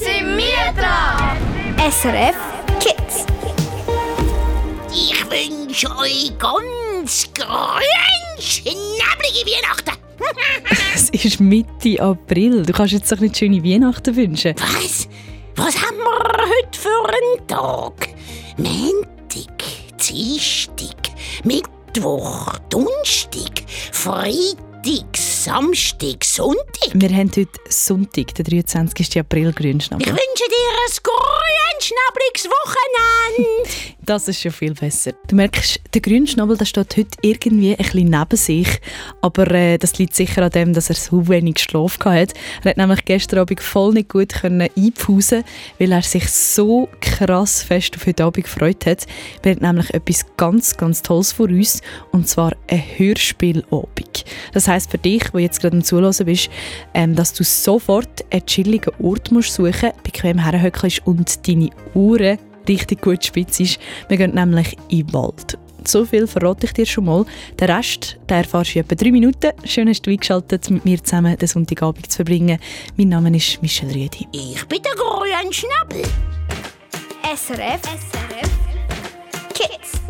Jetzt sind wir dran! SRF Kids. Ich wünsche euch ganz ganz schnabbelige Weihnachten. Es ist Mitte April. Du kannst jetzt doch nicht schöne Weihnachten wünschen. Was? Was haben wir heute für einen Tag? Montag, Dienstag, Mittwoch, Donnerstag, Freitag, Samstag, Sonntag. Wir haben heute Sonntag, den 23. April, Ich Grünschnabel. wünsche dir ein grün schnabliges Wochenende. Das ist schon viel besser. Du merkst, der Grünschnabel der steht heute irgendwie ein bisschen neben sich. Aber äh, das liegt sicher an dem, dass er so wenig geschlafen hat. Er hat nämlich gestern Abend voll nicht gut können einpfusen, weil er sich so krass fest auf heute Abend gefreut hat. Wir haben nämlich etwas ganz, ganz Tolles vor uns. Und zwar ein Hörspielabend. Das heisst für dich, der jetzt gerade am Zuhören bist, ähm, dass du sofort einen chilligen Ort musst suchen bequem herhöckelst und deine Uhren richtig gut spitz ist. Wir gehen nämlich in den Wald. So viel verrate ich dir schon mal. Den Rest den erfährst du in etwa drei Minuten. Schön hast du eingeschaltet, mit mir zusammen den Sonntagabend zu verbringen. Mein Name ist Michelle Rüedi. Ich bin der grüne Schnabel. SRF SRF Kids.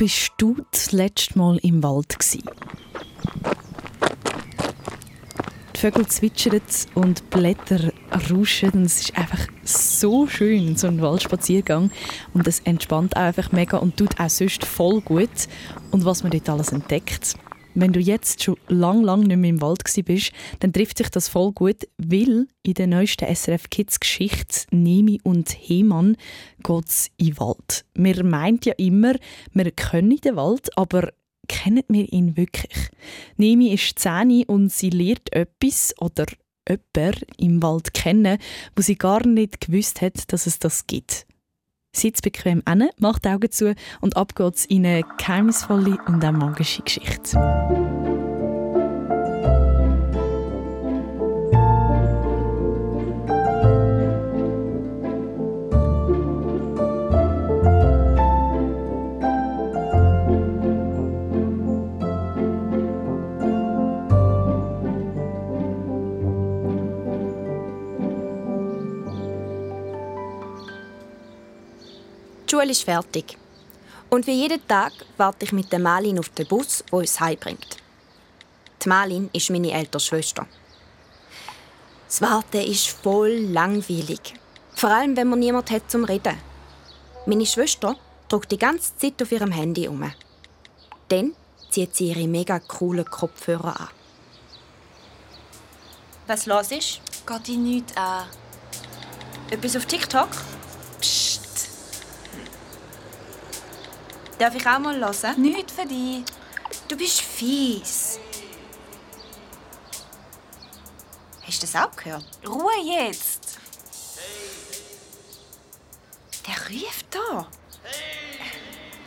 Bist du das letzte Mal im Wald? Die Vögel zwitschern und die Blätter rauschen es ist einfach so schön, so ein Waldspaziergang und es entspannt auch einfach mega und tut auch sonst voll gut und was man dort alles entdeckt. Wenn du jetzt schon lang, lang nicht mehr im Wald bist, dann trifft sich das voll gut, weil in der neuesten SRF Kids Geschichte Nemi und Hemann geht's in den Wald. Wir meint ja immer, wir können den Wald, aber kennen wir ihn wirklich? Nemi ist 10 und sie lernt etwas oder jemanden im Wald kennen, wo sie gar nicht gewusst hat, dass es das gibt. Sitz bequem an, macht die Augen zu und ab geht's in eine geheimnisvolle und auch magische Geschichte. Schule ist fertig. Und wie jeden Tag warte ich mit der Malin auf den Bus, der uns heimbringt. Die Malin ist meine ältere Schwester. Das Warten ist voll langweilig. Vor allem, wenn man niemand hat zum Reden. Meine Schwester drückt die ganze Zeit auf ihrem Handy um. Dann zieht sie ihre mega coolen Kopfhörer an. Was los ist? Geht dich nichts an. Etwas auf TikTok? Darf ich auch mal hören? Nichts für dich. Du bist fies. Hast du das auch gehört? Ruhe jetzt. Der ruft da.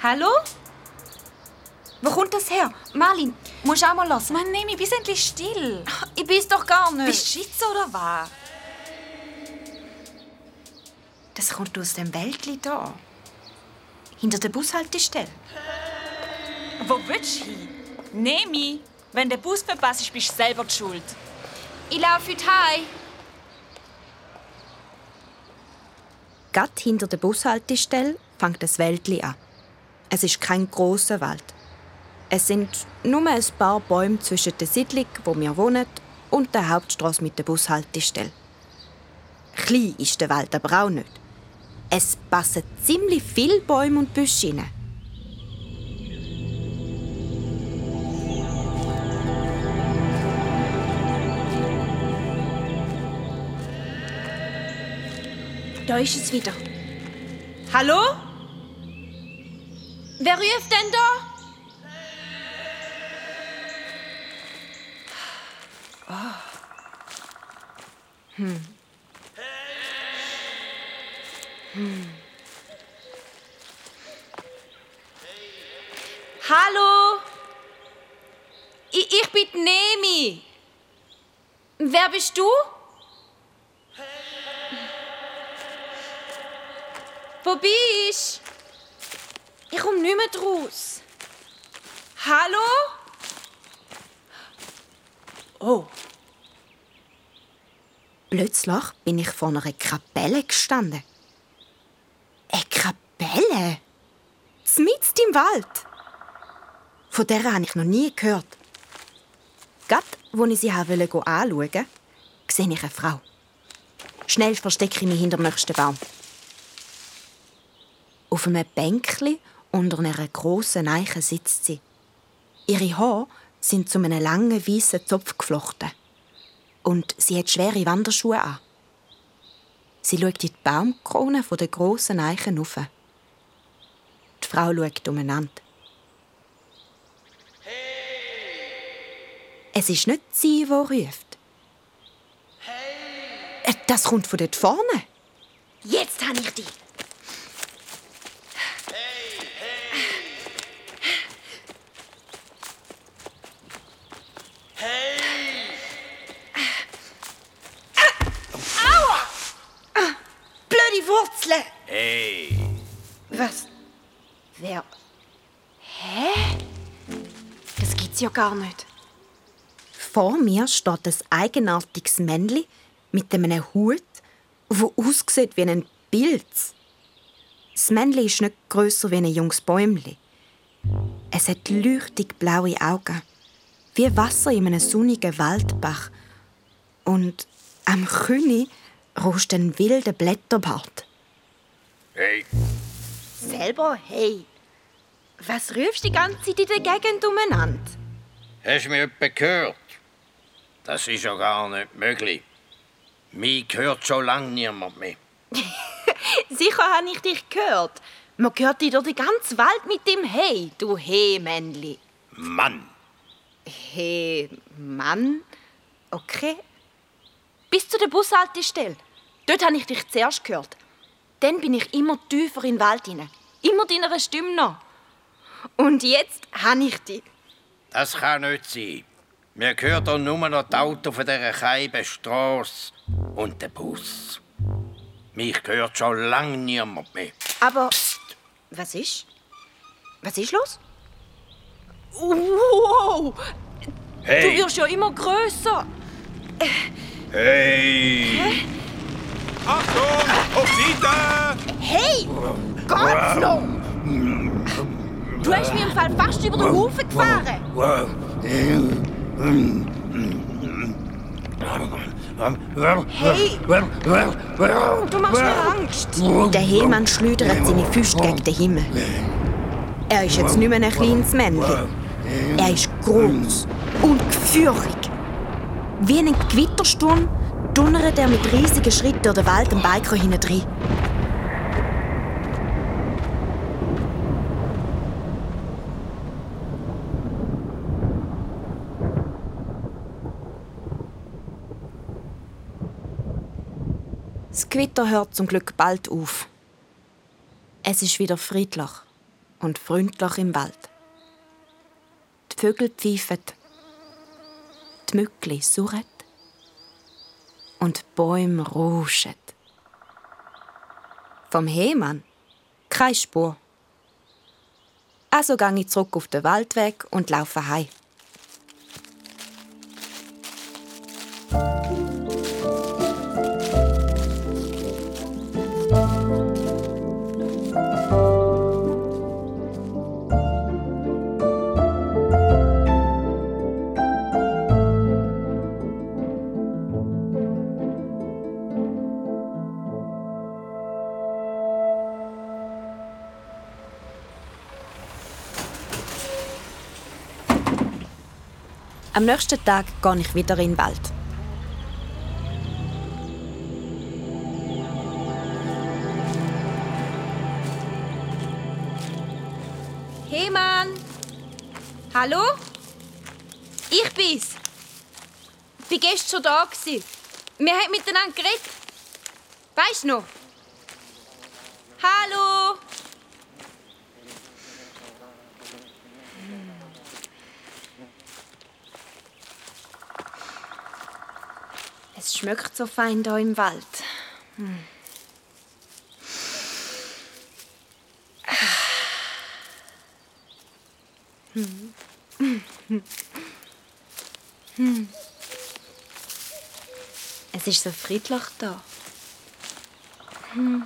Hallo? Wo kommt das her? Marlin, musst du auch mal hören. Mann, nimm mich, bist endlich still. Ich bin's doch gar nicht. Bist du Schizo oder was? Das kommt aus dem Wäldli da. Hinter der Bushaltestelle. Wo willst du hin? Nimm mich. Wenn der Bus verpasst, bist du selber die schuld. Ich laufe heute heim. Gerade hinter der Bushaltestelle fängt das Wäldli an. Es ist kein großer Wald. Es sind nur ein paar Bäume zwischen der Siedlung, wo wir wohnen, und der Hauptstraße mit der Bushaltestelle. Klein ist der Wald aber auch nicht. Es passen ziemlich viele Bäume und Büsche rein. Da ist es wieder. Hallo? Wer ruft denn da? Hallo? Ich, ich bin Nemi. Wer bist du? Wo bist? Ich komme nicht mehr draus. Hallo? Oh. Plötzlich bin ich vor einer Kapelle gestanden. Eine Kapelle? Mitten Wald. Von der habe ich noch nie gehört. Gerade, als ich sie anschauen wollte, sehe ich eine Frau. Schnell verstecke ich mich hinter dem nächsten Baum. Auf einem Bänkli unter einer grossen Eiche sitzt sie. Ihre Haare sind zu einem langen weißen Zopf geflochten. Und sie hat schwere Wanderschuhe an. Sie schaut in die Baumkrone der grossen Eichen auf. Die Frau schaut umeinander. Es ist nicht sie, die ruft. Äh, Das kommt von dort vorne. Jetzt habe ich dich. Aua! Blöde Wurzeln! Hey, Was? Wer? Hä? Das gibt's ja gar nicht. Vor mir steht ein eigenartiges Männli mit einem Hut, wo aussieht wie ein Pilz. Das Männli ist nicht grösser wie ein junges Bäumli. Es hat leuchtig blaue Augen, wie Wasser in einem sonnigen Waldbach. Und am Kühni rauscht ein wilder Blätterbart. hey, Selber, hey. Was rufst du die ganze Zeit in der Gegend umeinander? hast du mich etwa gehört? Das ist ja gar nicht möglich. Mich hört schon lange niemand mehr. Sicher habe ich dich gehört. Man hört dich durch den ganzen Wald mit dem Hey, du Hey-Männli. Mann, Hey, Mann? Okay. Bis zu der Bushaltestelle. Dort habe ich dich zuerst gehört. Dann bin ich immer tiefer in den Wald hinein. Immer deiner Stimme noch. Und jetzt habe ich dich. das kann nicht sein. Mir hört doch nur noch die Auto von dieser keiben Strasse und der Bus. Mich hört schon lange niemand mehr. Aber. Was ist? Was ist los? Wow! Du Hey, wirst ja immer grösser. hey, Achtung! Auf Seite! Hey! Noch? Du hast mich im Fall fast über den Haufen gefahren. Hey! Du machst mir Angst. Der Hemann schleudert seine Füße gegen den Himmel. Er ist jetzt nicht mehr ein kleines Männchen. Er ist groß und gefürchtig. Wie ein Gewittersturm donnert er mit riesigen Schritten durch den Wald am Biker hinein. Gewitter hört zum Glück bald auf. Es ist wieder friedlich und freundlich im Wald. Die Vögel pfeifen, die Mückli surren und die Bäume rauschen. Vom Hemann keine Spur. Also gehe ich zurück auf den Waldweg und laufe heim. Am nächsten Tag gehe ich wieder in den Wald. Hey Mann! Hallo? Ich bin's. Wie gestern schon da. Wir haben miteinander geredet. Weißt du noch? Hallo? Es schmeckt so fein da im Wald. Hm. Hm. Hm. Es ist so friedlich da. Hm.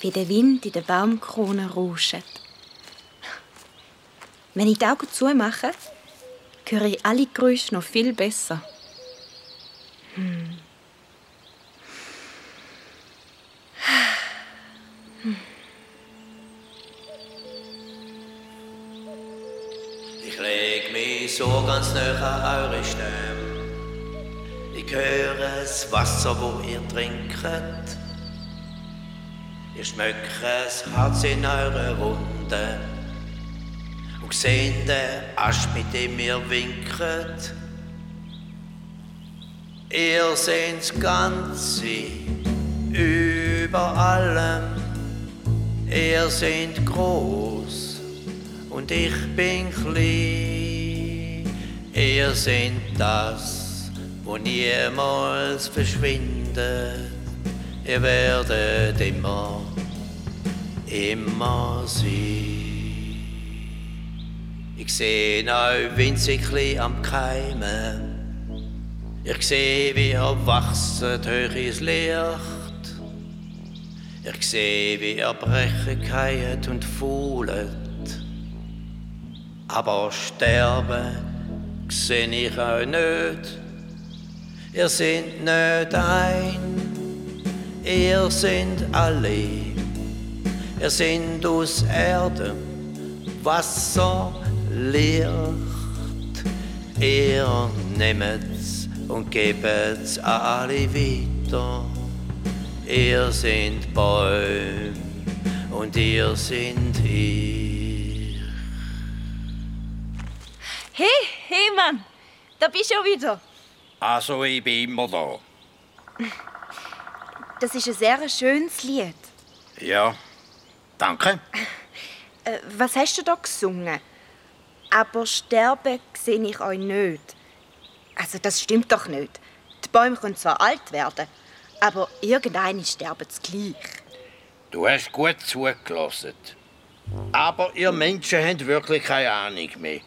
Wie der Wind in der Baumkrone rauscht. Wenn ich die Augen zumache, höre ich alle Geräusche noch viel besser. Hm. Ich leg mich so ganz nah an eure Stimme. Ich höre das Wasser, wo ihr trinket. Ihr schmeckt das Herz in eure Wunden. Und seht den Asch, mit dem ihr winket. Ihr seht das Ganze über allem. Ihr seid groß und ich bin klein. Ihr seid das, wo niemals verschwindet. Ihr werdet immer, immer sein. Ich seh euch winzig klein am Keimen. Ich seh, wie ihr wachset hoch ins Licht. Ich seh, wie ihr brechen und fuhlet. Aber sterben seh ich euch nicht. Ihr seid nicht ein, ihr seid alle. Ihr seid aus Erde, Wasser, Licht. Ihr nehmet's und gebet's an alle weiter. Ihr seid Bäume und ihr seid ich. Hey, hey Mann, da bist du ja wieder. Also, ich bin immer da. Das ist ein sehr schönes Lied. Ja, danke. Äh, was hast du da gesungen? Aber sterben sehe ich euch nicht. Also das stimmt doch nicht. Die Bäume können zwar alt werden, aber irgendeine sterben gleich. Du hast gut zugelassen. Aber ihr Menschen habt wirklich keine Ahnung mehr.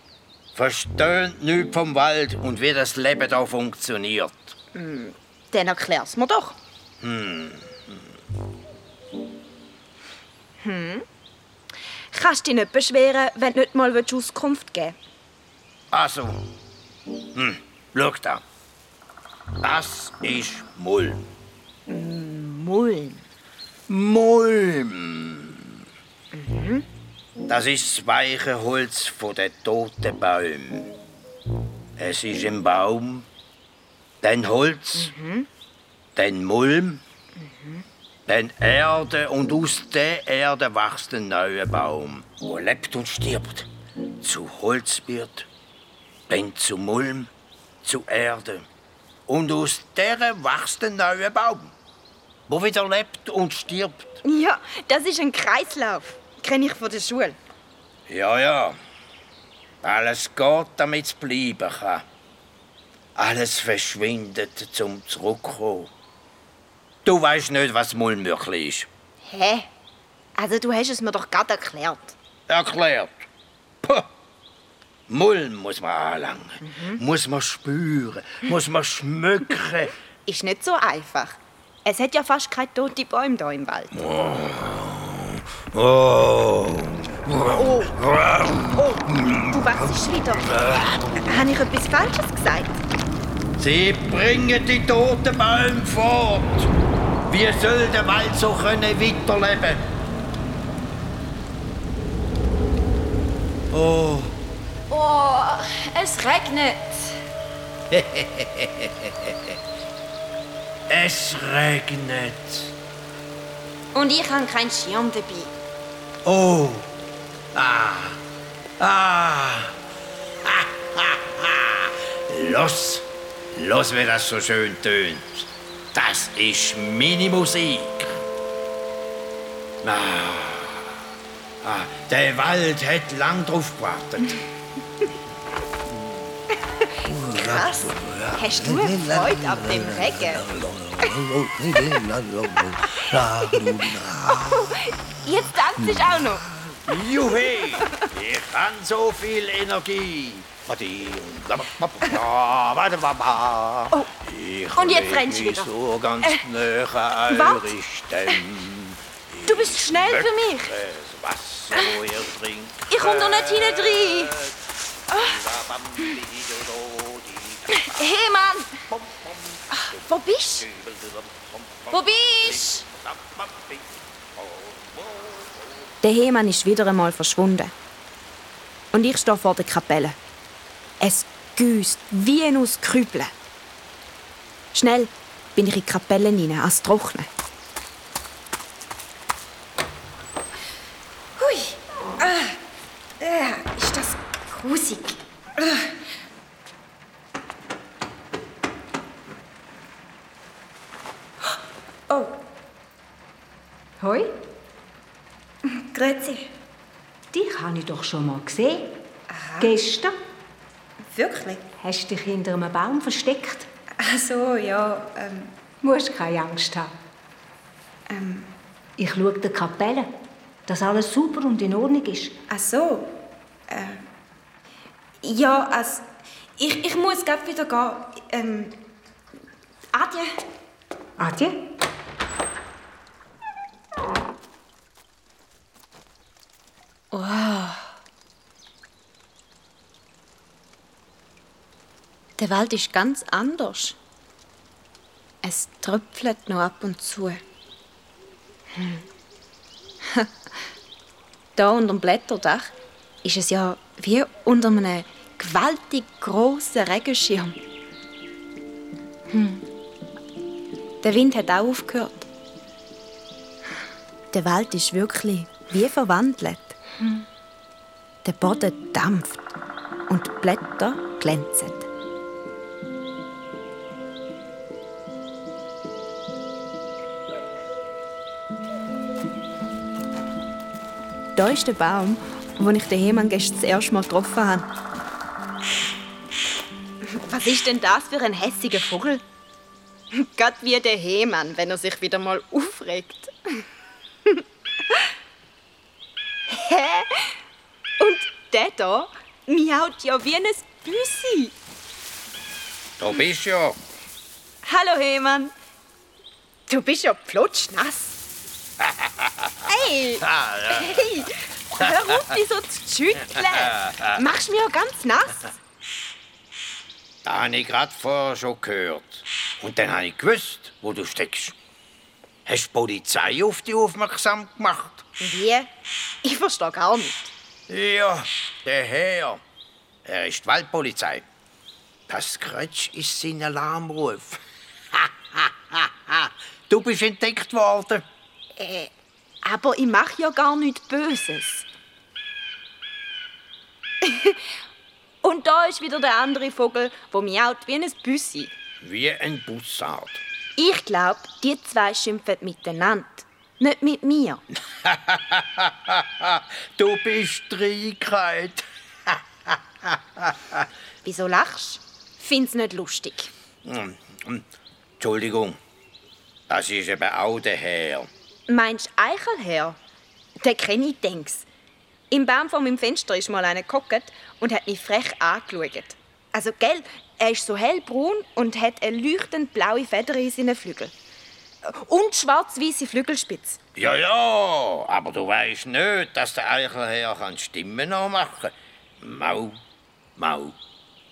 Versteht nichts vom Wald und wie das Leben da funktioniert. Dann erklär's mir doch. Hm. Kannst dich nicht beschweren, wenn du nicht mal Auskunft geben Also. Hm, schau da. Das ist Mulm. Mulm. Mulm. Das ist das weiche Holz von den toten Bäumen. Es ist im Baum, dann Holz, dann Mulm, dann Erde und aus der Erde wächst ein neuer Baum, wo lebt und stirbt, zu Holz wird, dann zu Mulm, zu Erde. Und aus der wächst ein neuer Baum, wo wieder lebt und stirbt. Ja, das ist ein Kreislauf. Kenn ich von der Schule. Ja, ja. Alles geht, damit es bleiben kann. Alles verschwindet zum Zurückkommen. Du weißt nicht, was Mulm wirklich ist. Hä? Also du hast es mir doch gerade erklärt. Erklärt. Puh. Mulm muss man anlangen, muss man spüren, muss man schmücken. Ist nicht so einfach. Es hat ja fast keine tote Bäume hier im Wald. Oh. Oh, du wachst wieder. Habe ich etwas Falsches gesagt? Sie bringen die toten Bäume fort. Wie soll der Wald so können weiterleben? Oh. Oh, es regnet. Es regnet. Und ich habe keinen Schirm dabei. Oh. Ah. Ah. Ha, ha, ha. Los. Los, wie das so schön tönt. Das ist meine Musik. Ah. Ah, der Wald hat lang drauf gewartet. Krass. Hast du eine Freude ab dem Regen? Jetzt tanzt ich auch noch. Juhe! Ich habe so viel Energie. Oh, und jetzt du mich wieder. so ganz Äh, nahe an wart. eure Stimme. Du bist schnell für mich. Das Wasser, wo ihr trinkt. Ich komm doch nicht hinein rein. Hey Mann! Wo bist du? Wo bist Der Hemann ist wieder einmal verschwunden. Und ich stehe vor der Kapelle. Es güsst wie aus Krübeln. Schnell bin ich in die Kapelle hinein, ans Trocknen. Hui, ah, äh, ist das grusig. Oh. Hoi, Grüezi. dich habe ich doch schon mal gesehen. Gestern Wirklich? hast du dich hinter einem Baum versteckt. Ach so, ja. Ähm, Musst keine Angst haben. ähm, Ich schaue der Kapelle, dass alles super und in Ordnung ist. ach so. Äh, ja, also, ich, ich muss gleich wieder gehen. Ähm, Adje. Adje? Der Wald ist ganz anders. Es tröpfelt noch ab und zu. Hm. da unter dem Blätterdach ist es ja wie unter einem gewaltig großen Regenschirm. Hm. Der Wind hat auch aufgehört. Der Wald ist wirklich wie verwandelt. Der Boden dampft und die Blätter glänzen. Da ist der Baum, wo ich den Hemann gestern das erste Mal getroffen habe. Was ist denn das für ein hässiger Vogel? Gott wie der Hemann, wenn er sich wieder mal aufregt. Hä? Und der da miaut ja wie ein Büssi. Da bist du ja. Hallo, Hemann. Du bist ja plutschnass. Hey, hey, hör auf, dich so zu schütteln. Machst mich ja ganz nass. Das habe ich gerade vorher schon gehört. Und dann habe ich gewusst, wo du steckst. Hast die Polizei auf dich aufmerksam gemacht? Wie? Ich verstehe gar nicht. Ja, der Herr. Er ist die Waldpolizei. Das Kretsch ist sein Alarmruf. du bist entdeckt worden. Aber ich mache ja gar nichts Böses. Und da ist wieder der andere Vogel, der miaut wie ein Büssi. Wie ein Bussard. Ich glaube, die zwei schimpfen miteinander. Nicht mit mir. Du bist Trägheit. Wieso lachst du? Find's nicht lustig. Entschuldigung. Das ist eben auch der Herr. Meinst du Eichelherr? Den kenne ich, denk's. Im Baum vor meinem Fenster ist mal einer gehockt und hat mich frech angeschaut. Also, gell, er ist so hellbraun und hat eine leuchtend blaue Feder in seinen Flügeln. Und schwarz-weiße Flügelspitze. Ja, ja, aber du weißt nicht, dass der Eichelherr kann Stimmen nachmachen Mau, mau,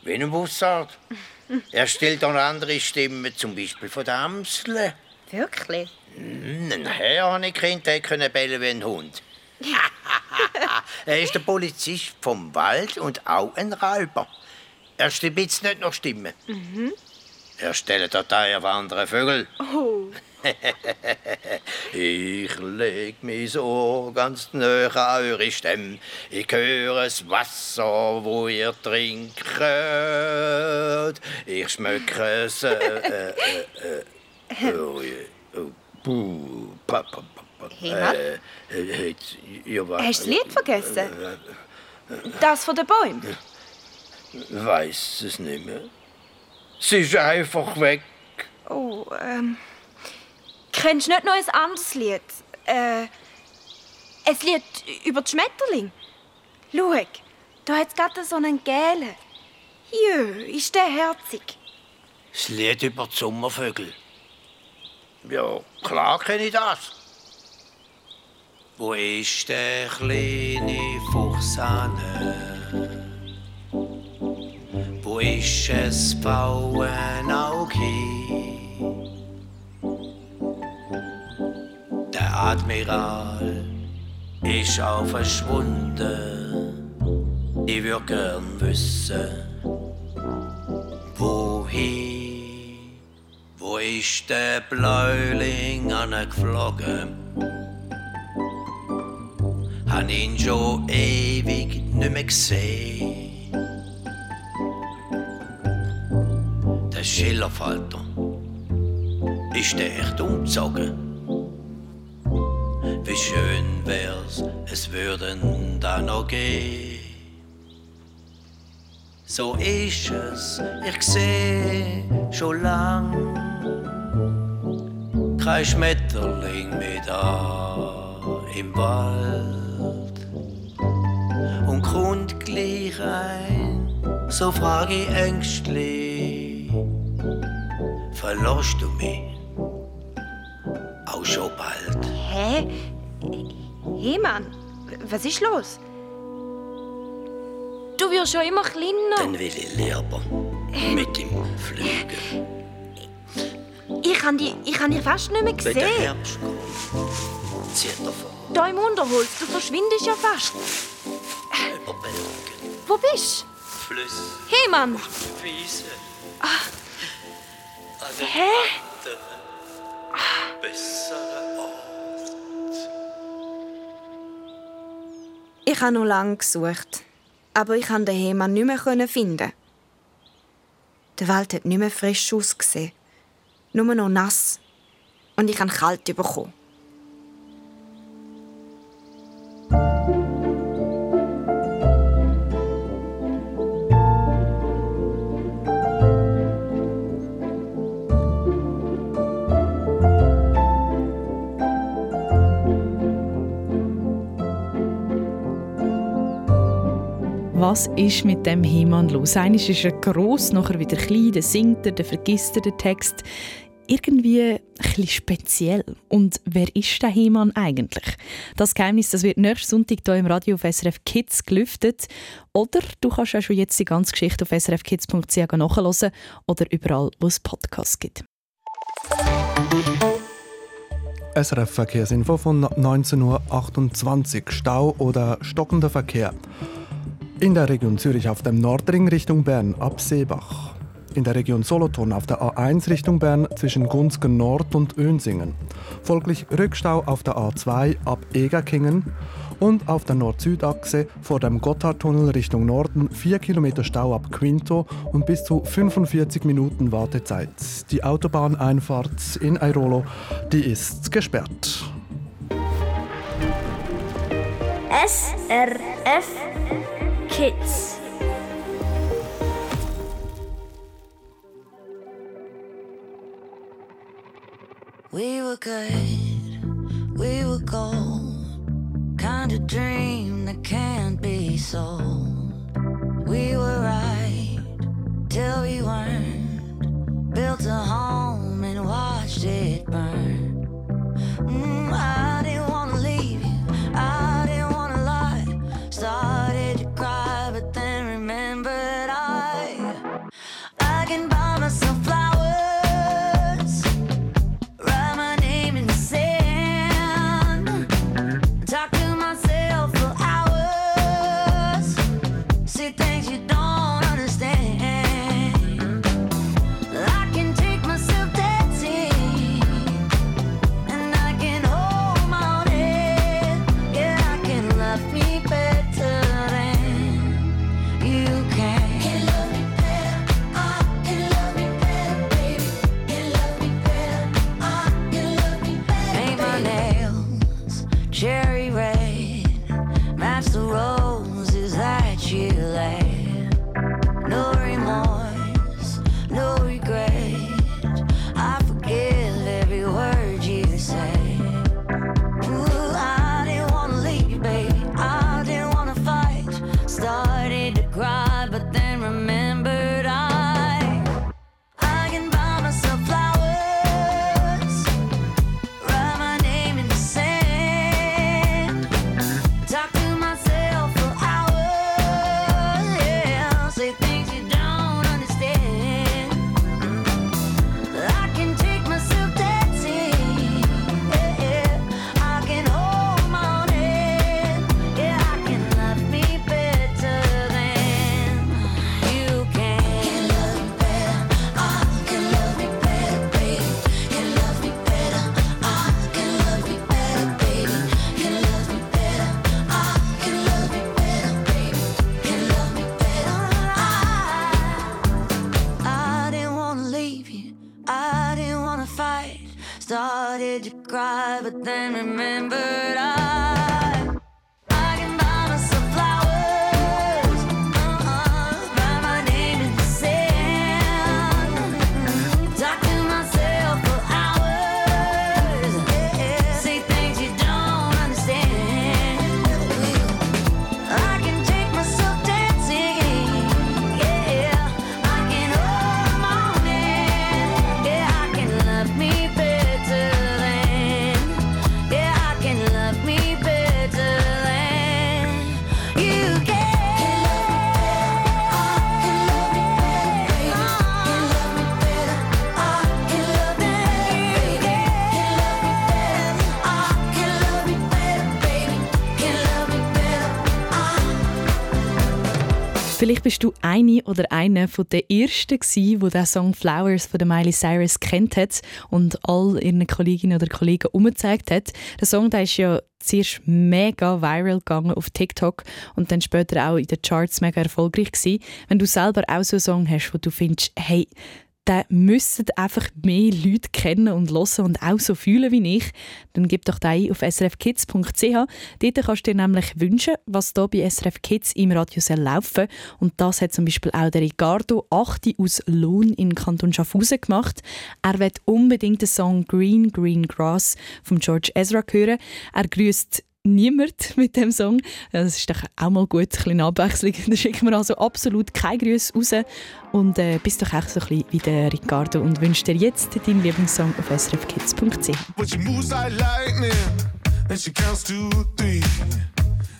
wie ein Bussard. Er stellt auch andere Stimmen, zum Beispiel von der Amsel. Wirklich? Ein Herr habe ich kennt, der konnte bellen wie ein Hund. er ist der Polizist vom Wald und auch ein Räuber. Er stibitzt nicht noch Stimmen. Er stellt Dateien auf andere Vögel. Oh. Ich leg mich so ganz nahe an eure Stimme. Ich höre das Wasser, wo ihr trinkt. Ich schmecke es. Äh, äh, äh, äh, oh, oh, puh, pa, pa, pa, pa, Hemat? äh, äh, ja, Hast du das Lied vergessen? Das von den Bäumen? Weiß es nicht mehr. Sie ist einfach weg. Oh, ähm. Kennst du nicht noch ein anderes Lied? Äh. Ein Lied über die Schmetterling? Schau, da hat es gerade so einen gelben. Jö, ist der herzig. Das Lied über die Sommervögel. Ja, klar kenne ich das. Wo ist der kleine Fuchs ane? Wo ist es Bauernauge? Der Admiral ist auch verschwunden. Ich würde gern wissen, wohin? Ist der Bläuling angeflogen? Han ihn schon ewig nicht mehr gesehen. Der Schillerfalter, ist der echt umgezogen? Wie schön wär's, es würden da noch gehen. So ist es, ich seh schon lang kein Schmetterling mehr da im Wald. Und kommt gleich ein, so frag ich ängstlich, verlost du mich auch schon bald? Hä? Hey Mann, was ist los? Du wirst schon immer kleiner. Dann will ich lieber mit dem Flügen. Ich kann dich, ich kann dich fast nicht mehr Wenn der sehen. Herbst kommt, zieht er vor Da im Unterholz, du verschwindest ja fast. über Berge, Wo bist Flüsse, du? Hey Mann, Wiesen. An den Hä? anderen, besseren Ort. ich habe noch lange gesucht. Aber ich konnte den Hemann nicht mehr finden. Der Wald hat nicht mehr frisch ausgesehen. Nur noch nass. Und ich habe kalt bekommen. Was ist mit dem He-Man los? Eines ist er gross, nachher wieder klein, dann singt er, dann vergisst er den Text. Irgendwie ein speziell. Und wer ist der He-Man eigentlich? Das Geheimnis das wird nächsten Sonntag hier im Radio auf SRF Kids gelüftet. Oder du kannst auch schon jetzt die ganze Geschichte auf srfkids.ch nachhören oder überall, wo es Podcasts gibt. SRF Verkehrsinfo von 19.28 Uhr. Stau oder stockender Verkehr. In der Region Zürich auf dem Nordring Richtung Bern ab Seebach. In der Region Solothurn auf der A1 Richtung Bern zwischen Gunzgen Nord und Önsingen. Folglich Rückstau auf der A2 ab Egerkingen und auf der Nord-Süd-Achse vor dem Gotthardtunnel Richtung Norden 4 Kilometer Stau ab Quinto und bis zu 45 Minuten Wartezeit. Die Autobahneinfahrt in Airolo, die ist gesperrt. SRF Kids. We were good, we were gold. Kind of dream that can't be sold. We were right till we weren't. Built a home and watched it burn. Mm, I didn't wanna leave then remembered oder einer von der ersten gsi, wo der Song Flowers von der Miley Cyrus kennt hat und all ihren Kolleginnen oder Kollegen umgezeigt hat. Der Song der ist ja zuerst mega viral gegangen auf TikTok und dann später auch in den Charts mega erfolgreich gsi. Wenn du selber auch so einen Song hast, wo du findest, hey den müssen einfach mehr Leute kennen und hören und auch so fühlen wie ich, dann gib doch ein auf srfkids.ch. Dort kannst du dir nämlich wünschen, was hier bei SRF Kids im Radio soll laufen Und das hat zum Beispiel auch der Ricardo Achti aus Lohn in Kanton Schaffhausen gemacht. Er wird unbedingt den Song Green Green Grass von George Ezra hören. Er grüßt niemand mit dem Song. Das ist doch auch mal gut, ein bisschen Abwechslung. Da schicken wir also absolut keine Grüße raus. Und äh, bist doch auch so ein bisschen wie der Ricardo und wünsche dir jetzt deinen Lieblingssong auf srfkids.ch.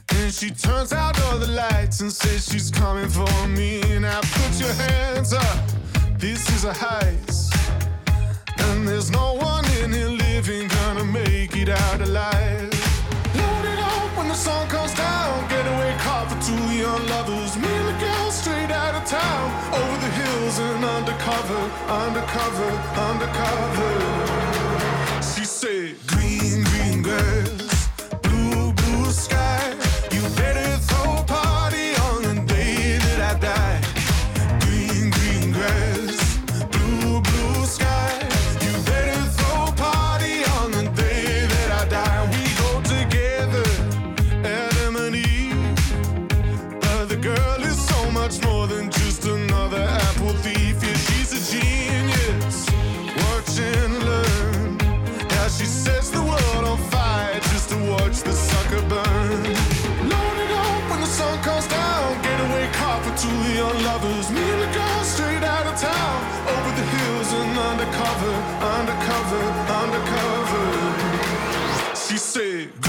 Then she turns out all the lights and says she's coming for me. Now put your hands up, this is a heist. And there's no one in here living gonna make it out alive. When the sun comes down. Getaway car for two young lovers. Me and the girl straight out of town. Over the hills and undercover, undercover, undercover. She said, Green, green grass, She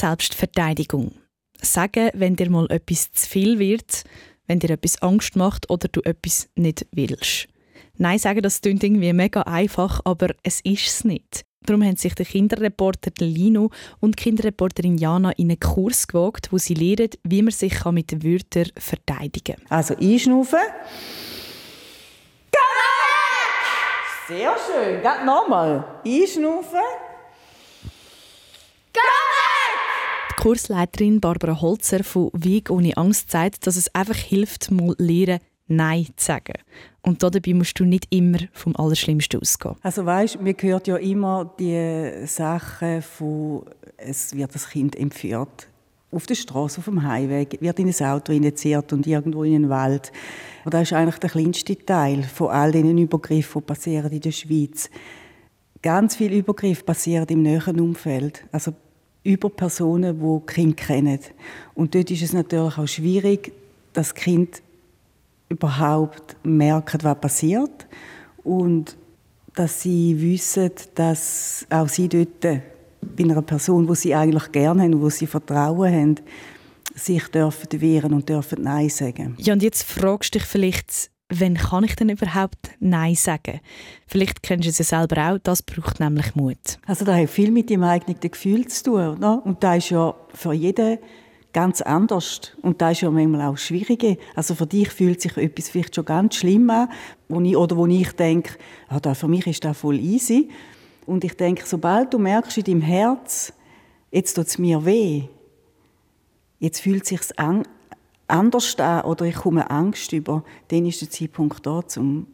Selbstverteidigung. Sagen, wenn dir mal etwas zu viel wird, wenn dir etwas Angst macht oder du etwas nicht willst. Nein sagen, das klingt irgendwie mega einfach, aber es ist es nicht. Darum haben sich der Kinderreporter Lino und die Kinderreporterin Jana in einen Kurs gewagt, wo sie lernen, wie man sich mit Wörtern verteidigen kann. Also einschnaufen. Sehr schön. Geht nochmal. Einschnaufen. Die Kursleiterin Barbara Holzer von Weg ohne Angst sagt, dass es einfach hilft, mal lernen, Nein zu sagen. Und dabei musst du nicht immer vom Allerschlimmsten ausgehen. Also weißt, mir hört ja immer die Sachen von, es wird das Kind entführt. Auf der Straße, auf dem Highway, wird in ein Auto injiziert und irgendwo in den Wald. Und das ist eigentlich der kleinste Teil von all diesen Übergriffen, die passieren in der Schweiz. Ganz viele Übergriffe passieren im näheren Umfeld. Also über Personen, die Kinder kennen. Und dort ist es natürlich auch schwierig, dass Kind überhaupt merken, was passiert und dass sie wissen, dass auch sie dort bei einer Person, wo sie eigentlich gerne haben, wo sie Vertrauen haben, sich dürfen wehren und dürfen Nein sagen. Ja, und jetzt fragst du dich vielleicht, wann kann ich denn überhaupt Nein sagen? Vielleicht kennst du es ja selber auch, das braucht nämlich Mut. Also das hat viel mit dem eigenen Gefühl zu tun. Oder? Und das ist ja für jeden ganz anders. Und das ist ja manchmal auch schwierig. Also für dich fühlt sich etwas vielleicht schon ganz schlimm an, wo ich, oder wo ich denke, ja, da, für mich ist das voll easy. Und ich denke, sobald du merkst in deinem Herz, jetzt tut es mir weh, jetzt fühlt es sich an, anders an oder ich komme Angst über, dann ist der Zeitpunkt da, um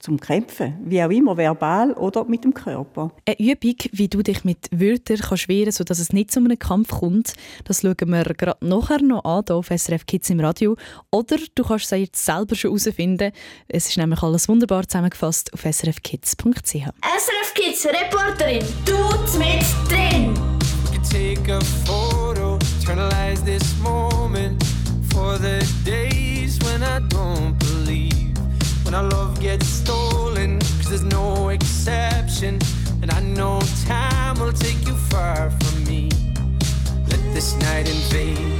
zum Kämpfen, wie auch immer, verbal oder mit dem Körper. Eine Übung, wie du dich mit Wörtern kannst wehren sodass es nicht zu einem Kampf kommt, das schauen wir gerade nachher noch an, hier auf SRF Kids im Radio. Oder du kannst es jetzt selber schon herausfinden. Es ist nämlich alles wunderbar zusammengefasst auf srfkids.ch. SRF Kids Reporterin, du mit drin. When our love gets stolen, cause there's no exception. And I know time will take you far from me. Let this night invade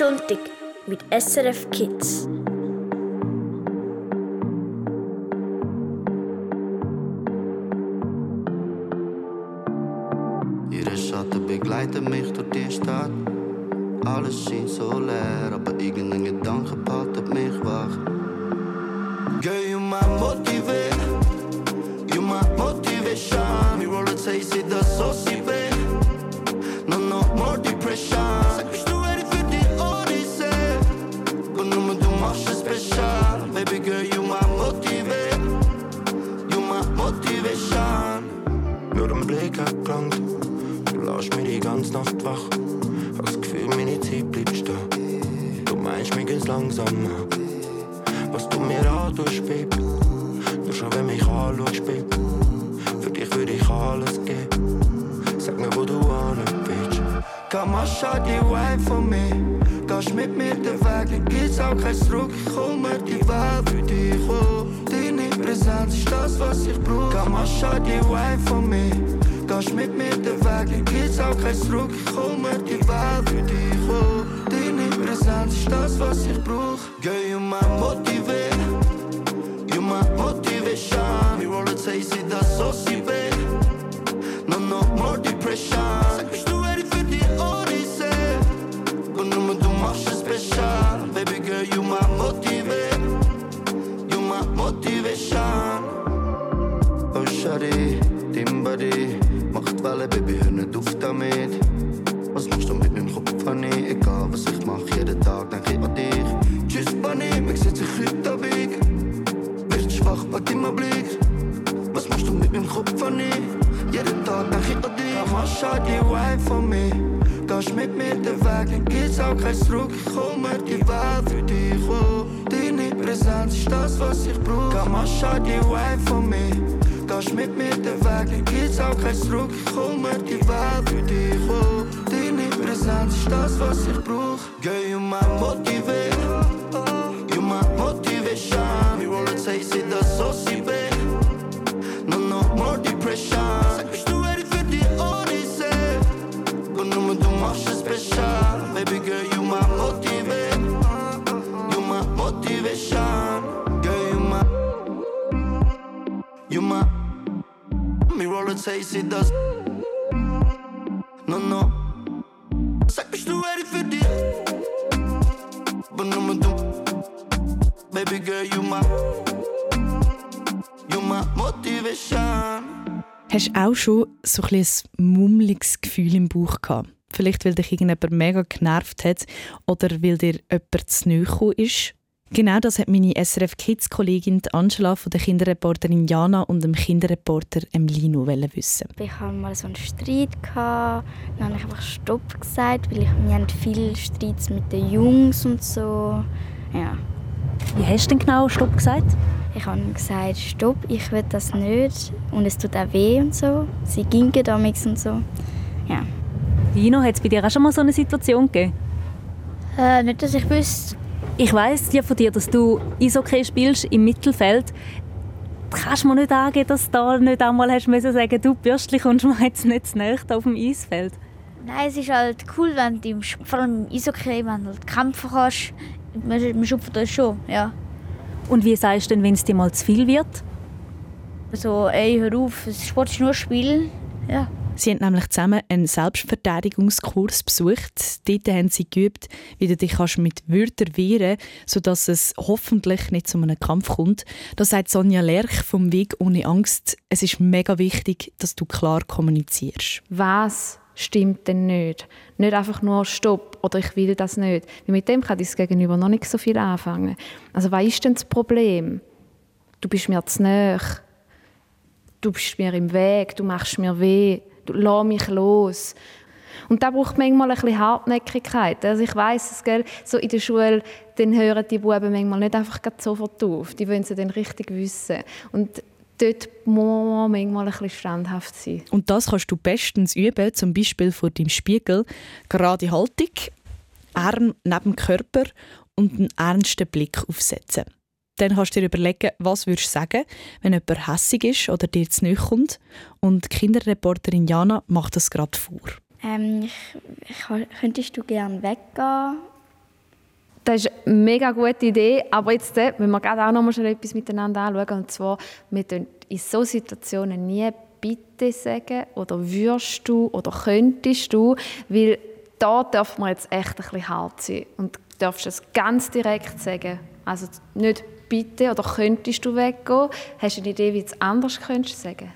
Sonntag mit SRF Kids. Ihre Schatten begleiten mich durch die Stadt. Alles schien so leer, langsamer. Was du mir antust, Baby. Nur schon, wenn mich anschaust, Baby. Für dich würde ich alles geben. Sag mir, wo du an bist. Komm die Wife von mir. Gehst mit mir den Weg, dann gibt's auch kein Zurück. Ich mir die Welt für dich, oh. Deine Präsenz ist das, was ich brauch. Kamascha, die Wife von mir. Gehst mit mir den Weg, dann geht's auch kein Zurück. Ich mir die Welt für dich, oh. Ist das, was ich brauch. Girl, you my motivate. Die Wife von mir. Gehst mit mir den Weg, dann geht's auch kein Zurück. Ich hol mir die Welt für dich, oh. Deine Präsenz ist das, was ich brauch. Kamascha, die Wife von mir. Gehst mit mir den Weg, dann geht's auch kein Zurück. Ich hol mir die Welt für dich, oh. Deine Präsenz ist das, was ich brauch. Girl, you my motivate. You my motivation. We roll it, say, see das so sie Say, see das. No, no. Sag, bist du ready für die? Und nur du. Baby girl, you my. You my motivation. Hast du auch schon so ein, ein mummeliges Gefühl im Bauch gehabt? Vielleicht, weil dich irgendjemand mega genervt hat oder weil dir jemand zu nahe ist? Genau das hat meine SRF Kids-Kollegin Angela von der Kinderreporterin Jana und dem Kinderreporter Emlino wissen. Ich hatte mal so einen Streit. Gehabt. Dann habe ich einfach Stopp gesagt, weil ich, wir haben viele Streits mit den Jungs und so. Ja. Wie hast du denn genau Stopp gesagt? Ich habe gesagt, Stopp, ich will das nicht und es tut auch weh und so. Sie gingen damals und so. Ja. Lino, hat es bei dir auch schon mal so eine Situation gegeben? Äh, nicht, dass ich wüsste. Ich weiss ja von dir, dass du Eishockey spielst im Mittelfeld. Kannst du mir nicht angeben, dass du da nicht einmal hast müssen sagen, du Bürstli kommst mir jetzt nicht zu nahe auf dem Eisfeld? Nein, es ist halt cool, wenn du im, vor allem im Eishockey, wenn du halt kämpfen kannst. Man, schupft das schon, ja. Und wie sagst du denn, wenn es dir mal zu viel wird? So, ey, hör auf, es Sport ist nur Spiel. Ja. Sie haben nämlich zusammen einen Selbstverteidigungskurs besucht. Dort haben sie geübt, wie du dich mit Wörtern wehren kannst, sodass es hoffentlich nicht zu einem Kampf kommt. Da sagt Sonja Lerch vom Weg ohne Angst, es ist mega wichtig, dass du klar kommunizierst. Was stimmt denn nicht? Nicht einfach nur Stopp oder ich will das nicht. Weil mit dem kann das Gegenüber noch nicht so viel anfangen. Also was ist denn das Problem? Du bist mir zu nahe. Du bist mir im Weg, du machst mir weh, lass mich los. Und da braucht manchmal ein bisschen Hartnäckigkeit. Also ich weiss es, gell, so in der Schule, dann hören die Buben manchmal nicht einfach sofort auf. Die wollen sie dann richtig wissen. Und dort muss man manchmal ein bisschen standhaft sein. Und das kannst du bestens üben, zum Beispiel vor deinem Spiegel. Gerade Haltung, Arm neben dem Körper und einen ernsten Blick aufsetzen. Dann kannst du dir überlegen, was würdest du sagen, wenn jemand hässig ist oder dir zu nahe kommt. Und die Kinderreporterin Jana macht das gerade vor. Ähm, ich, ich, könntest du gerne weggehen? Das ist eine mega gute Idee, aber jetzt äh, müssen wir gerade auch noch mal schnell etwas miteinander anschauen. Und zwar, wir in solchen Situationen nie «bitte» sagen oder «würdest du» oder «könntest du», weil da darf man jetzt echt ein bisschen hart sein und du darfst es ganz direkt sagen. Also nicht «bitte» oder «könntest du weggehen». Hast du eine Idee, wie du es anders könntest sagen?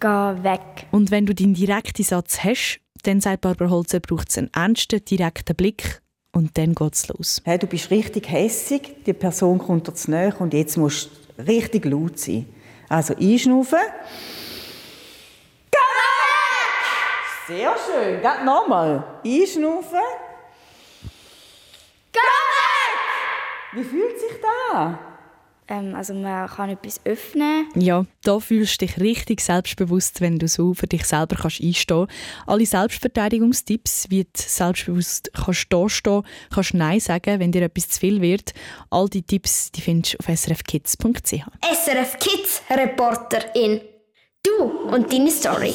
Geh weg. Und wenn du deinen direkten Satz hast, dann sagt Barbara Holzer, braucht es einen ernsten, direkten Blick und dann geht's los. Hey, du bist richtig hässig, die Person kommt dir zu nahe und jetzt musst du richtig laut sein. Also einschnaufen. Sehr schön. Geht nochmal. Einschnaufen. Wie fühlt sich das an? Ähm, also man kann etwas öffnen. Ja, da fühlst du dich richtig selbstbewusst, wenn du so für dich selber kannst einstehen kannst. Alle Selbstverteidigungstipps, wie du selbstbewusst kannst da stehen, kannst Nein sagen, wenn dir etwas zu viel wird. All die Tipps die findest du auf srfkids.ch. SRF Kids Reporterin. Du und deine Story.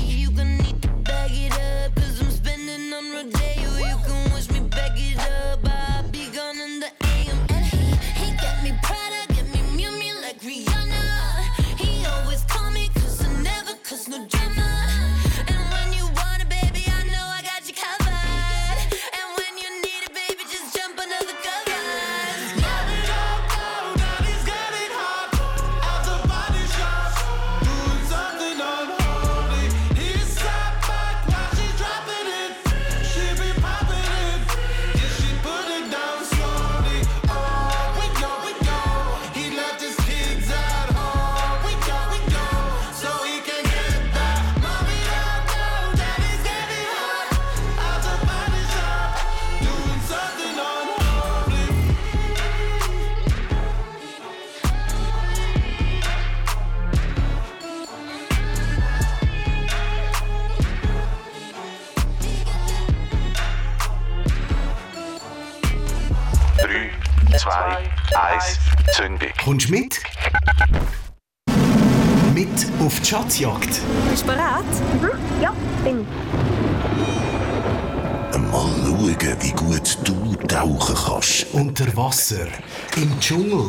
Kommst du mit? Mit auf die Schatzjagd. Bist du bereit? Mhm. Ja, bin Mal schauen, wie gut du tauchen kannst. Unter Wasser, im Dschungel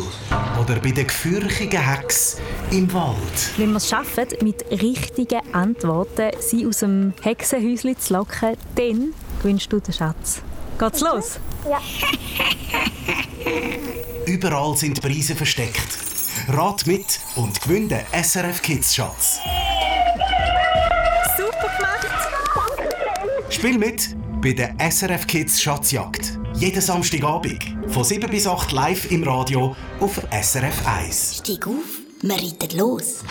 oder bei den gefürchigen Hex im Wald. Wenn wir es schaffen, mit richtigen Antworten sie aus dem Hexenhäuschen zu locken, dann gewinnst du den Schatz. Geht's los? Ja. Überall sind Preise versteckt. Rat mit und gewinn den SRF Kids Schatz. Super gemacht! Spiel mit bei der SRF Kids Schatzjagd. Jeden Samstagabend von 7 bis 8 live im Radio auf SRF 1. Steig auf, wir reiten los.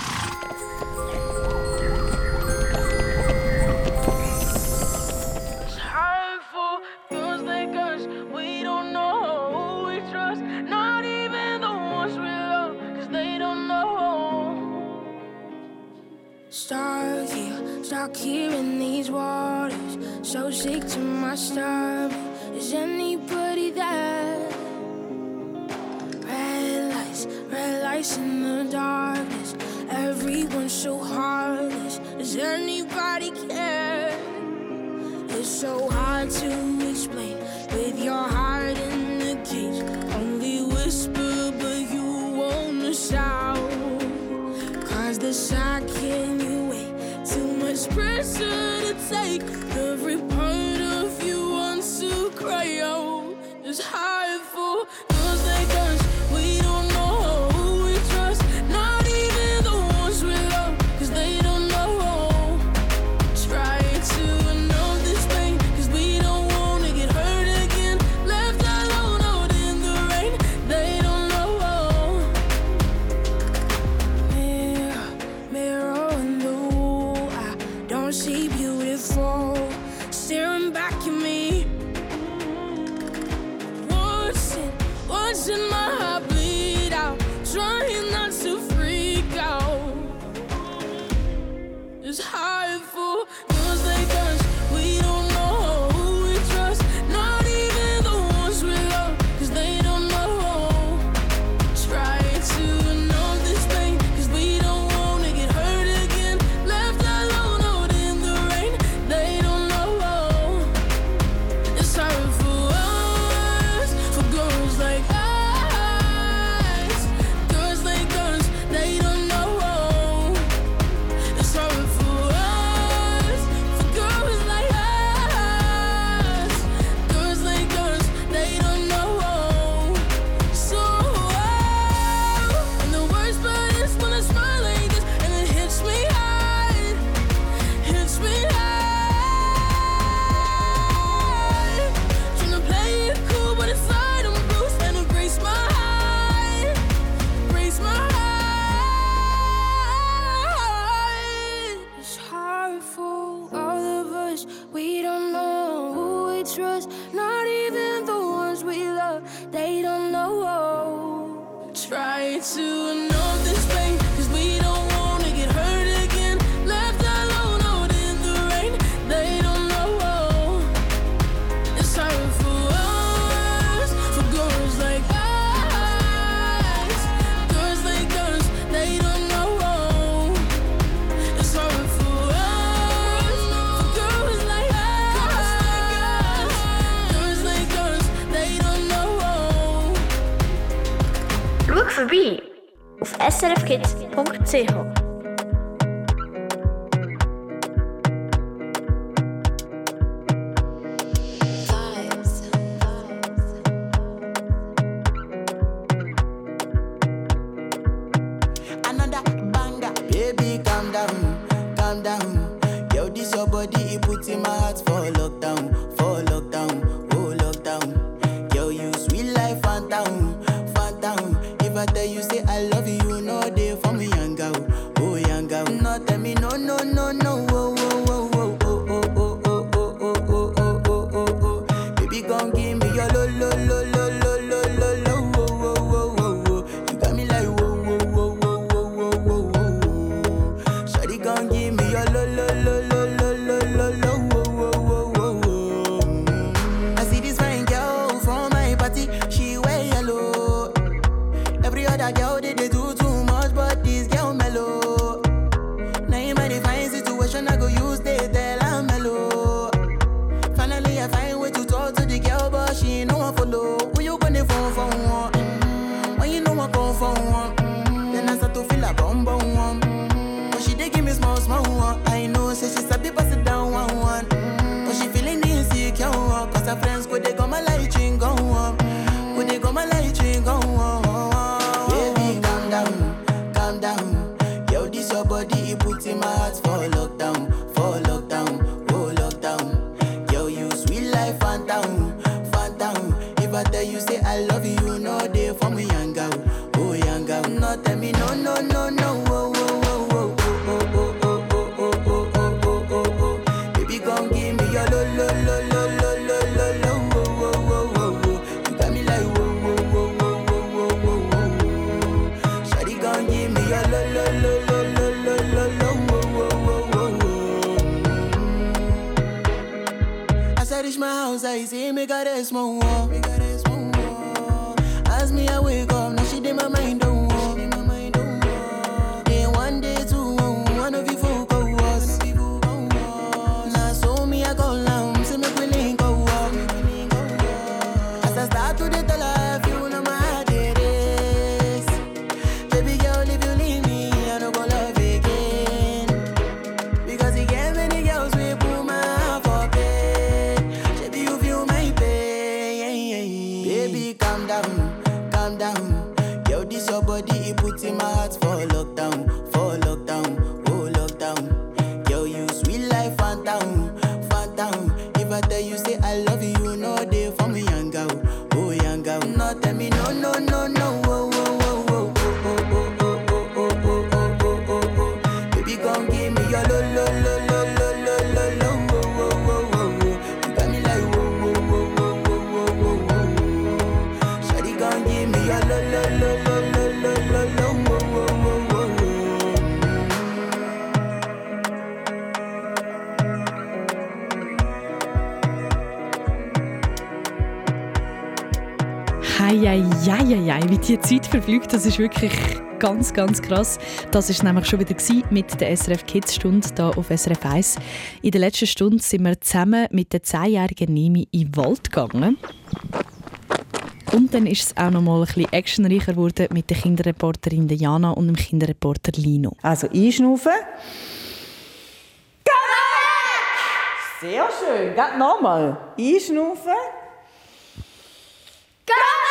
Watching my heart bleed out, trying not to freak out. It's hard. vorbei auf srfkids.ch. tell me no, no, no, no, oh, oh, oh, oh, oh, oh, oh, oh, oh, oh, oh, oh, oh, baby, come give me your lo, lo, lo, lo, lo, lo, lo, lo, oh, oh, oh, oh, you got me like whoa, whoa, whoa, whoa, whoa, whoa, whoa, whoa, shawty, come give me your lo, lo, lo, lo, lo, lo, lo, lo, oh, oh, oh, oh, oh, as I reach my house, I see me got a small wall. die Zeit verfliegt, das ist wirklich ganz, ganz krass. Das ist nämlich schon wieder mit der SRF Kids Stunde hier auf SRF 1. In der letzten Stunde sind wir zusammen mit der 10-jährigen Nimi in den Wald gegangen. Und dann ist es auch noch mal ein bisschen actionreicher geworden mit der Kinderreporterin Jana und dem Kinderreporter Lino. Also einschnaufen. Sehr schön. Geht nochmal. Einschnaufen. Geh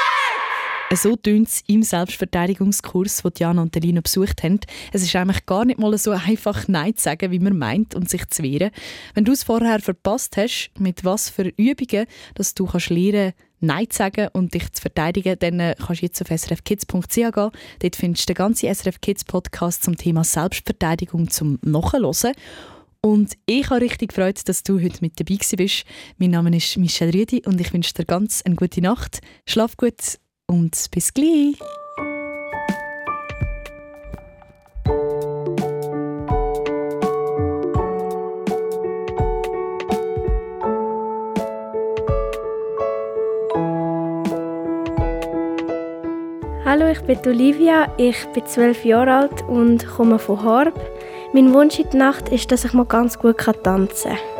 so tönt es im Selbstverteidigungskurs, den Diana und Elina besucht haben. Es ist eigentlich gar nicht mal so einfach, Nein zu sagen, wie man meint und sich zu wehren. Wenn du es vorher verpasst hast, mit was für Übungen, dass du kannst lernen Nein zu sagen und dich zu verteidigen, dann äh, kannst du jetzt auf srfkids.ch gehen. Dort findest du den ganzen SRF Kids Podcast zum Thema Selbstverteidigung zum Nachhören. Und ich habe richtig gefreut, dass du heute mit dabei bist. Mein Name ist Michelle Rüdi und ich wünsche dir ganz eine gute Nacht. Schlaf gut und bis gleich. Hallo, ich bin Olivia, ich bin zwölf Jahre alt und komme von Horb. Mein Wunsch in der Nacht ist, dass ich mal ganz gut tanzen kann.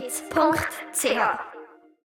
Noch